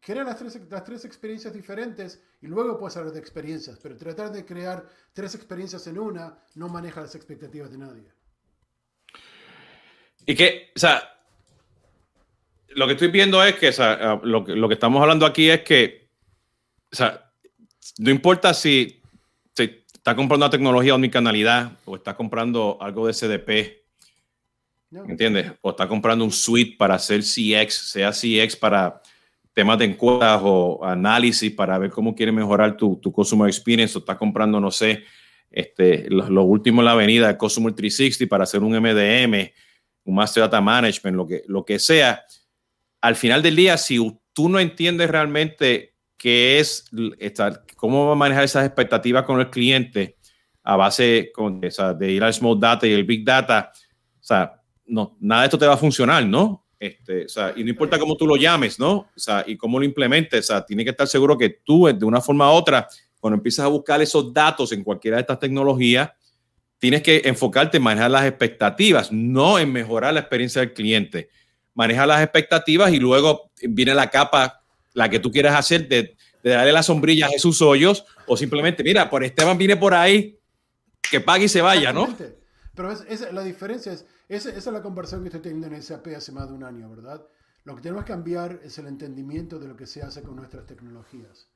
Crea las tres, las tres experiencias diferentes y luego puedes hablar de experiencias, pero tratar de crear tres experiencias en una no maneja las expectativas de nadie. Y que, o sea, lo que estoy viendo es que, o sea, lo, lo que estamos hablando aquí es que, o sea, no importa si está comprando una tecnología omnicanalidad o está comprando algo de CDP, ¿entiendes? O está comprando un suite para hacer CX, sea CX para temas de encuestas o análisis para ver cómo quiere mejorar tu, tu customer experience, o está comprando, no sé, este, lo, último en la avenida, de Customer 360 para hacer un MDM, un Master Data Management, lo que, lo que sea. Al final del día, si tú no entiendes realmente qué es estar, cómo va a manejar esas expectativas con el cliente a base con, de ir al small data y el big data. O sea, no, nada de esto te va a funcionar, ¿no? Este, o sea, y no importa cómo tú lo llames, ¿no? O sea, y cómo lo implementes, o sea, tiene que estar seguro que tú, de una forma u otra, cuando empiezas a buscar esos datos en cualquiera de estas tecnologías, tienes que enfocarte en manejar las expectativas, no en mejorar la experiencia del cliente. Maneja las expectativas y luego viene la capa, la que tú quieras hacer de de darle la sombrilla a Jesús Hoyos o simplemente, mira, por Esteban viene por ahí, que pague y se vaya, ¿no? Pero es, la diferencia es, esa es la conversación que estoy teniendo en SAP hace más de un año, ¿verdad? Lo que tenemos que cambiar es el entendimiento de lo que se hace con nuestras tecnologías.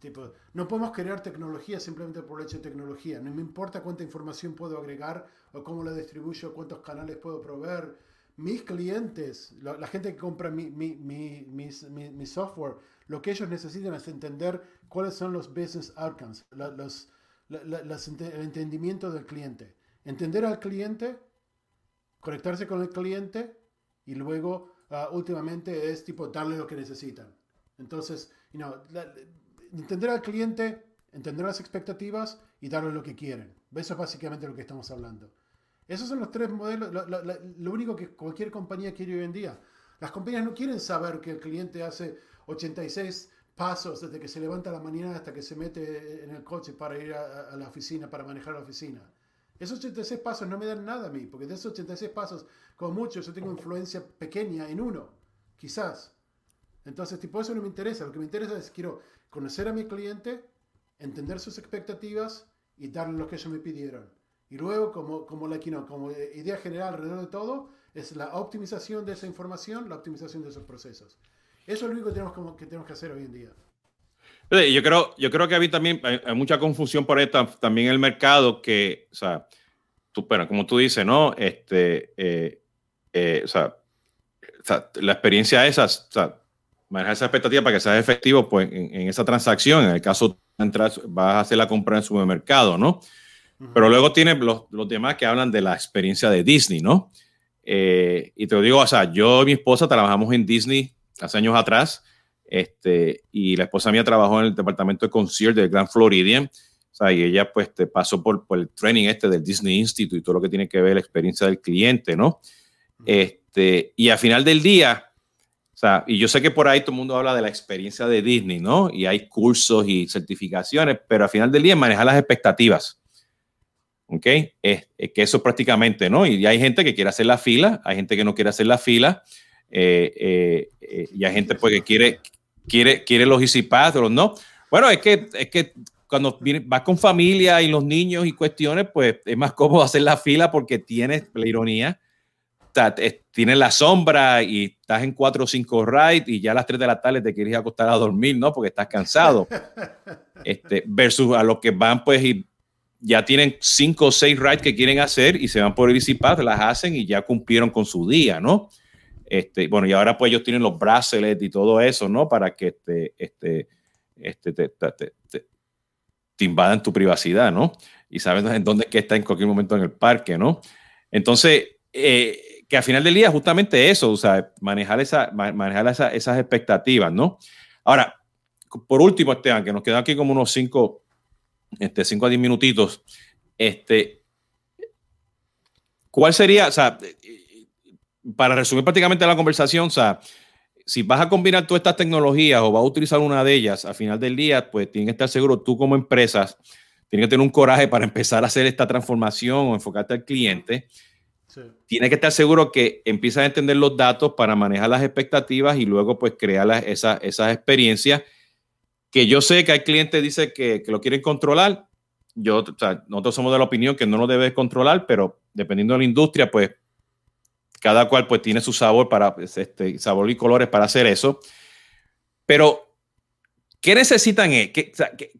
tipo, no podemos crear tecnología simplemente por el hecho de tecnología. No me importa cuánta información puedo agregar o cómo la distribuyo, cuántos canales puedo proveer. Mis clientes, la, gente que compra mi, mi, mi, mi, software, lo que ellos necesitan es entender cuáles son los business outcomes, los, el entendimiento del cliente. Entender al cliente, conectarse con el cliente y luego ah, últimamente es tipo darle lo que necesitan. Entonces, you entender al cliente, entender las expectativas y darle lo que quieren. Eso es básicamente lo que estamos hablando. Esos son los tres modelos, lo, único que cualquier compañía quiere hoy en día. Las compañías no quieren saber que el cliente hace 86 pasos desde que se levanta la mañana hasta que se mete en el coche para ir a, la oficina, para manejar la oficina. Esos 86 pasos no me dan nada a mí, porque de esos 86 pasos, como mucho, yo tengo influencia pequeña en uno, quizás. Entonces, tipo, eso no me interesa. Lo que me interesa es, quiero conocer a mi cliente, entender sus expectativas y darle lo que ellos me pidieron. Y luego, como, como, la, como idea general alrededor de todo, es la optimización de esa información, la optimización de esos procesos. Eso es lo único que tenemos, que, tenemos que hacer hoy en día. Yo creo, yo creo que había también hay, mucha confusión por esto, también el mercado que, o sea, tú, bueno, como tú dices, ¿no? Este, eh, eh, o, sea, la experiencia esa, o sea, manejar esa expectativa para que sea efectivo pues, en, esa transacción. En el caso entras, vas a hacer la compra en el supermercado, ¿no? Pero luego tienes los, los, demás que hablan de la experiencia de Disney, ¿no? Eh, y te lo digo, o sea, yo y mi esposa trabajamos en Disney hace años atrás, este, y la esposa mía trabajó en el departamento de concierto del Grand Floridian, o sea, y ella pues te pasó por, por, el training este del Disney Institute y todo lo que tiene que ver la experiencia del cliente, ¿no? Este, y al final del día, o sea, y yo sé que por ahí todo el mundo habla de la experiencia de Disney, ¿no? Y hay cursos y certificaciones, pero al final del día manejar las expectativas. ¿Ok? Es, que eso prácticamente, ¿no? Y hay gente que quiere hacer la fila, hay gente que no quiere hacer la fila, eh, eh, eh, y hay gente pues que quiere, quiere, quiere los easy pass, los no. Bueno, es que, es que cuando vas con familia y los niños y cuestiones, pues es más cómodo hacer la fila porque tienes la ironía tienes la sombra y estás en 4 o 5 rides y ya a las 3 de la tarde te quieres acostar a dormir, ¿no? Porque estás cansado. Este, versus a los que van, pues, y ya tienen 5 o 6 rides que quieren hacer y se van por Easy Pass, las hacen y ya cumplieron con su día, ¿no? Este, bueno, y ahora pues ellos tienen los bracelets y todo eso, ¿no? Para que este, este, este, te, te, te, invadan tu privacidad, ¿no? Y saben en dónde es está en cualquier momento en el parque, ¿no? Entonces, eh, que al final del día justamente eso, o sea, manejar, esa, manejar esas expectativas, ¿no? Ahora, por último, Esteban, que nos quedan aquí como unos 5 este, cinco a 10 minutitos, este, ¿cuál sería, o sea, para resumir prácticamente la conversación, o sea, si vas a combinar todas estas tecnologías o vas a utilizar una de ellas, al final del día, pues tienes que estar seguro tú como empresas, tienes que tener un coraje para empezar a hacer esta transformación o enfocarte al cliente. Tiene que estar seguro que empieza a entender los datos para manejar las expectativas y luego pues crear esas experiencias que yo sé que hay clientes que dicen que, lo quieren controlar. Yo, nosotros somos de la opinión que no lo debe controlar, pero dependiendo de la industria, pues cada cual pues tiene su sabor para pues, este sabor y colores para hacer eso. Pero ¿qué necesitan, e-, ¿Qué,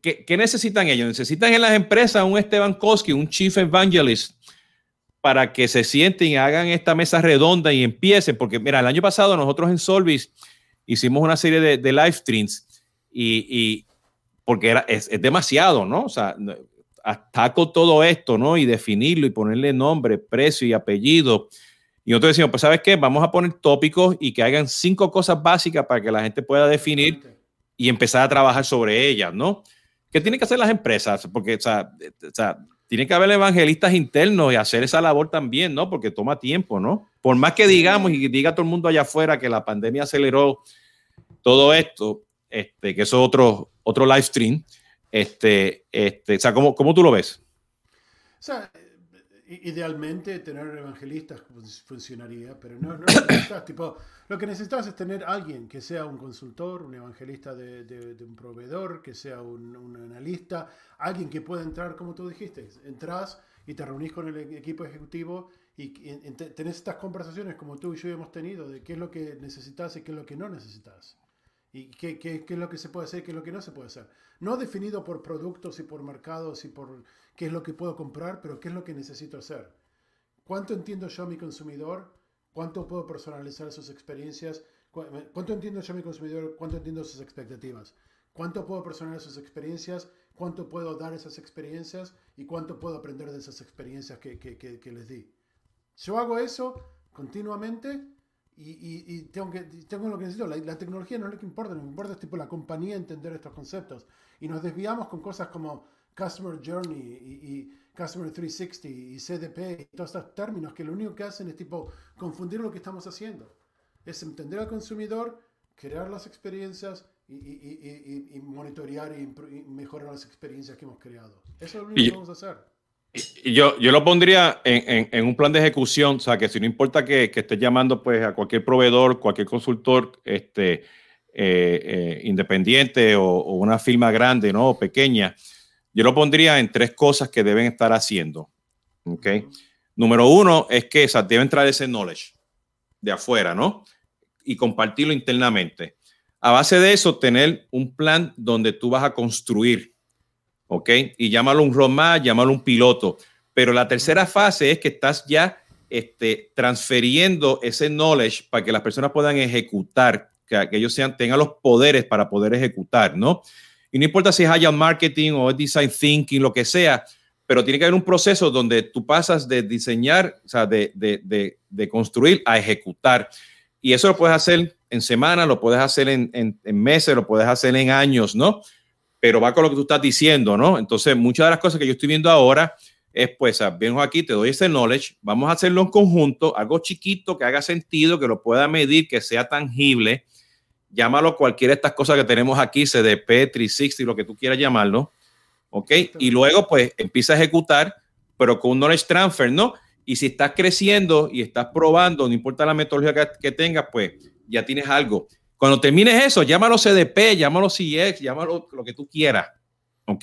qué, qué necesitan ellos? Necesitan en las empresas un Esteban Koski, un Chief Evangelist para que se sienten y hagan esta mesa redonda y empiecen, porque mira, el año pasado nosotros en Solvis hicimos una serie de, live streams y, porque era, es, demasiado, ¿no? O sea, ataco todo esto, ¿no? Y definirlo y ponerle nombre, precio y apellido. Y nosotros decimos, pues sabes qué, vamos a poner tópicos y que hagan cinco cosas básicas para que la gente pueda definir y empezar a trabajar sobre ellas, ¿no? ¿Qué tienen que hacer las empresas? Porque, o sea, o sea tiene que haber evangelistas internos y hacer esa labor también, ¿no? Porque toma tiempo, ¿no? Por más que digamos y diga todo el mundo allá afuera que la pandemia aceleró todo esto, este, que eso es otro, otro live stream, este, este, o sea, ¿cómo, ¿cómo tú lo ves? O sea, idealmente tener evangelistas funcionaría, pero no, no necesitas, tipo, lo que necesitas es tener alguien que sea un consultor, un evangelista de, un proveedor, que sea un, analista, alguien que pueda entrar, como tú dijiste, entras y te reunís con el equipo ejecutivo y, tenés estas conversaciones como tú y yo hemos tenido de qué es lo que necesitas y qué es lo que no necesitas. Y qué, qué, qué, es lo que se puede hacer y qué es lo que no se puede hacer. No definido por productos y por mercados y por qué es lo que puedo comprar, pero qué es lo que necesito hacer. ¿Cuánto entiendo yo a mi consumidor? ¿Cuánto puedo personalizar sus experiencias? ¿Cuánto entiendo yo a mi consumidor? ¿Cuánto entiendo sus expectativas? ¿Cuánto puedo personalizar sus experiencias? ¿Cuánto puedo dar esas experiencias? ¿Y cuánto puedo aprender de esas experiencias que, que, que, les di? Yo hago eso continuamente y, y, y, tengo, que, tengo lo que necesito. La, la, tecnología no es lo que importa, lo que importa es tipo la compañía entender estos conceptos. Y nos desviamos con cosas como Customer Journey y, Customer 360 y CDP y todos estos términos que lo único que hacen es tipo confundir lo que estamos haciendo. Es entender al consumidor, crear las experiencias y, monitorear y, mejorar las experiencias que hemos creado. Eso es lo único que vamos a hacer. Yo, yo lo pondría en, en, un plan de ejecución, o sea, que si no importa que, que estés llamando pues, a cualquier proveedor, cualquier consultor este, eh, eh, independiente o, o, una firma grande ¿no? o pequeña, yo lo pondría en tres cosas que deben estar haciendo. ¿okay? Número uno es que o debe entrar ese knowledge de afuera, ¿no? Y compartirlo internamente. A base de eso, tener un plan donde tú vas a construir, ¿ok? Y llámalo un roadmap, llámalo un piloto. Pero la tercera fase es que estás ya este, transfiriendo ese knowledge para que las personas puedan ejecutar, que, que ellos sean, tengan los poderes para poder ejecutar, ¿no? Y no importa si es agile marketing o es design thinking, lo que sea, pero tiene que haber un proceso donde tú pasas de diseñar, o sea, de, de, de, construir a ejecutar. Y eso lo puedes hacer en semanas, lo puedes hacer en, en, en, meses, lo puedes hacer en años, ¿no? Pero va con lo que tú estás diciendo, ¿no? Entonces, muchas de las cosas que yo estoy viendo ahora es, pues, vengo aquí, te doy ese knowledge, vamos a hacerlo en conjunto, algo chiquito que haga sentido, que lo pueda medir, que sea tangible llámalo cualquiera de estas cosas que tenemos aquí, CDP, 360, lo que tú quieras llamarlo, ¿ok? Y luego pues empieza a ejecutar, pero con un knowledge transfer, ¿no? Y si estás creciendo y estás probando, no importa la metodología que, tengas, pues ya tienes algo. Cuando termines eso, llámalo CDP, llámalo CX, llámalo lo que tú quieras, ¿ok?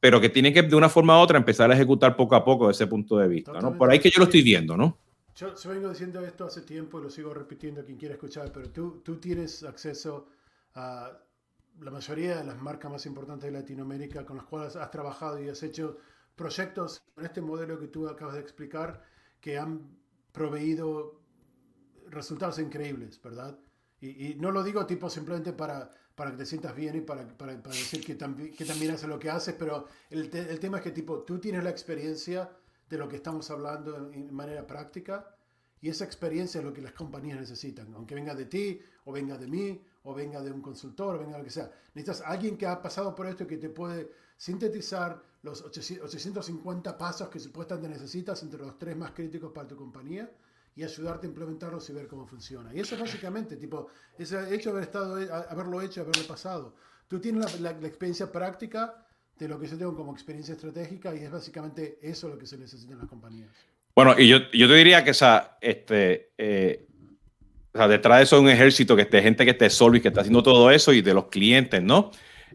Pero que tiene que de una forma u otra empezar a ejecutar poco a poco desde ese punto de vista, ¿no? Por ahí que yo lo estoy viendo, ¿no? Yo, vengo diciendo esto hace tiempo y lo sigo repitiendo a quien quiera escuchar, pero tú, tú tienes acceso a la mayoría de las marcas más importantes de Latinoamérica con las cuales has trabajado y has hecho proyectos con este modelo que tú acabas de explicar que han proveído resultados increíbles, ¿verdad? Y, no lo digo tipo simplemente para, para que te sientas bien y para, para, para decir que, que también haces lo que haces, pero el, el tema es que tipo, tú tienes la experiencia de lo que estamos hablando en, manera práctica. Y esa experiencia es lo que las compañías necesitan, aunque venga de ti, o venga de mí, o venga de un consultor, o venga de lo que sea. Necesitas alguien que ha pasado por esto y que te puede sintetizar los 850 pasos que supuestamente necesitas entre los tres más críticos para tu compañía y ayudarte a implementarlos y ver cómo funciona. Y eso es básicamente, tipo, ese hecho de haber estado, haberlo hecho, haberlo pasado. Tú tienes la, la experiencia práctica de lo que yo tengo como experiencia estratégica y es básicamente eso lo que se necesita en las compañías. Bueno, y yo, yo te diría que esa, este, eh, o sea, detrás de eso un ejército que esté gente que esté solo y que está haciendo todo eso y de los clientes, ¿no?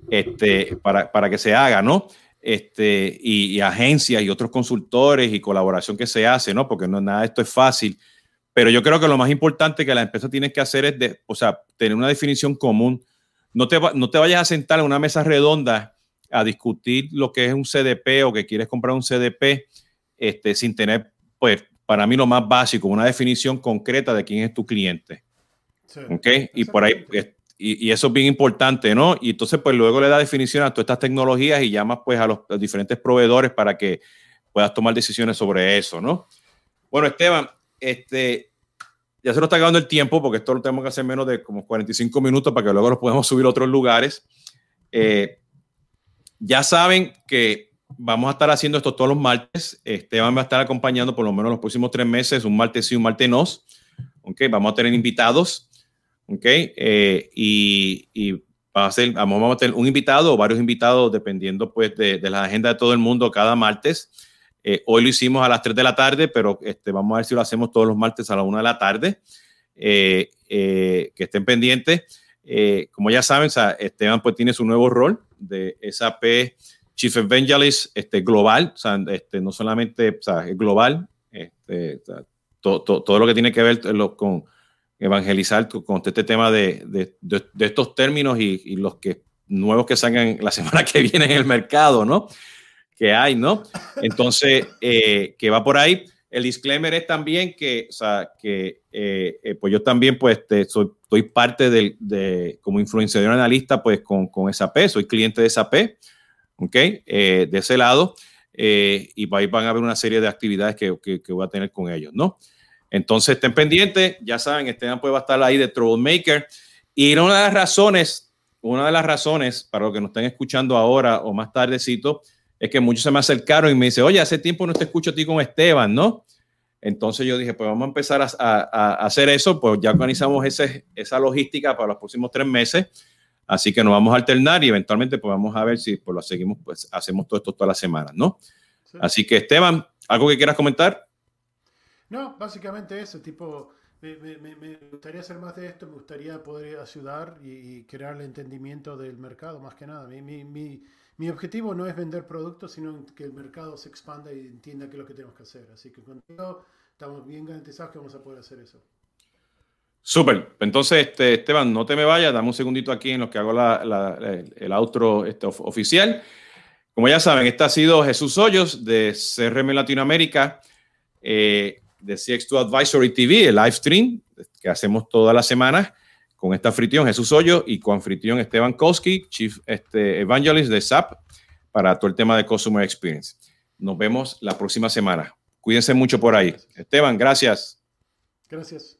Este, para, para que se haga, ¿no? Este, y, y, agencias y otros consultores y colaboración que se hace, ¿no? Porque no, nada de esto es fácil. Pero yo creo que lo más importante que la empresa tiene que hacer es, de, o sea, tener una definición común. No te, no te vayas a sentar en una mesa redonda a discutir lo que es un CDP o que quieres comprar un CDP este, sin tener, pues, para mí lo más básico, una definición concreta de quién es tu cliente. ¿Ok? Y por ahí, y, eso es bien importante, ¿no? Y entonces, pues luego le da definición a todas estas tecnologías y llamas, pues, a los, diferentes proveedores para que puedas tomar decisiones sobre eso, ¿no? Bueno, Esteban, este, ya se nos está acabando el tiempo porque esto lo tenemos que hacer menos de como 45 minutos para que luego lo podamos subir a otros lugares. Eh, ya saben que vamos a estar haciendo esto todos los martes. Esteban va a estar acompañando por lo menos los próximos tres meses, un martes y un martes no. Okay, vamos a tener invitados. Okay, eh, y, y va a ser, vamos a tener un invitado o varios invitados, dependiendo pues de, de la agenda de todo el mundo cada martes. Eh, hoy lo hicimos a las 3 de la tarde, pero este, vamos a ver si lo hacemos todos los martes a la 1 de la tarde. Eh, que estén pendientes. como ya saben, Esteban pues tiene su nuevo rol de SAP Chief Evangelist este, global, o sea, este, no solamente o sea, global, este, todo lo que tiene que ver con, evangelizar con este tema de, de, estos términos y, los que nuevos que salgan la semana que viene en el mercado, ¿no? Que hay, ¿no? Entonces, eh, que va por ahí. El disclaimer es también que, o sea, que eh, eh, pues yo también, pues, soy, soy parte del, de, como influenciador analista, pues, con, con SAP, soy cliente de SAP, ¿ok? de ese lado. y ahí van a haber una serie de actividades que, que, que voy a tener con ellos, ¿no? Entonces estén pendientes, ya saben, Esteban puede estar ahí de Troublemaker. Y una de las razones, una de las razones para los que nos estén escuchando ahora o más tardecito, es que muchos se me acercaron y me dicen, oye, hace tiempo no te escucho a ti con Esteban, ¿no? Entonces yo dije, pues vamos a empezar a, hacer eso, pues ya organizamos ese, esa logística para los próximos tres meses, así que nos vamos a alternar y eventualmente pues vamos a ver si pues lo seguimos, pues hacemos todo esto todas las semanas, ¿no? Así que Esteban, ¿algo que quieras comentar? No, básicamente eso, tipo, me, gustaría hacer más de esto, me gustaría poder ayudar y, crear el entendimiento del mercado, más que nada. Mi, objetivo no es vender productos, sino que el mercado se expanda y entienda qué es lo que tenemos que hacer. Así que contigo estamos bien garantizados que vamos a poder hacer eso. Súper. Entonces, este, Esteban, no te me vayas, dame un segundito aquí en lo que hago el outro este, oficial. Como ya saben, este ha sido Jesús Hoyos de CRM Latinoamérica. Eh, de CX2 Advisory TV, el live stream que hacemos todas las semanas con esta fritión Jesús Hoyo y con fritión Esteban Koski, Chief este, Evangelist de SAP, para todo el tema de Customer Experience. Nos vemos la próxima semana. Cuídense mucho por ahí. Esteban, gracias. Gracias.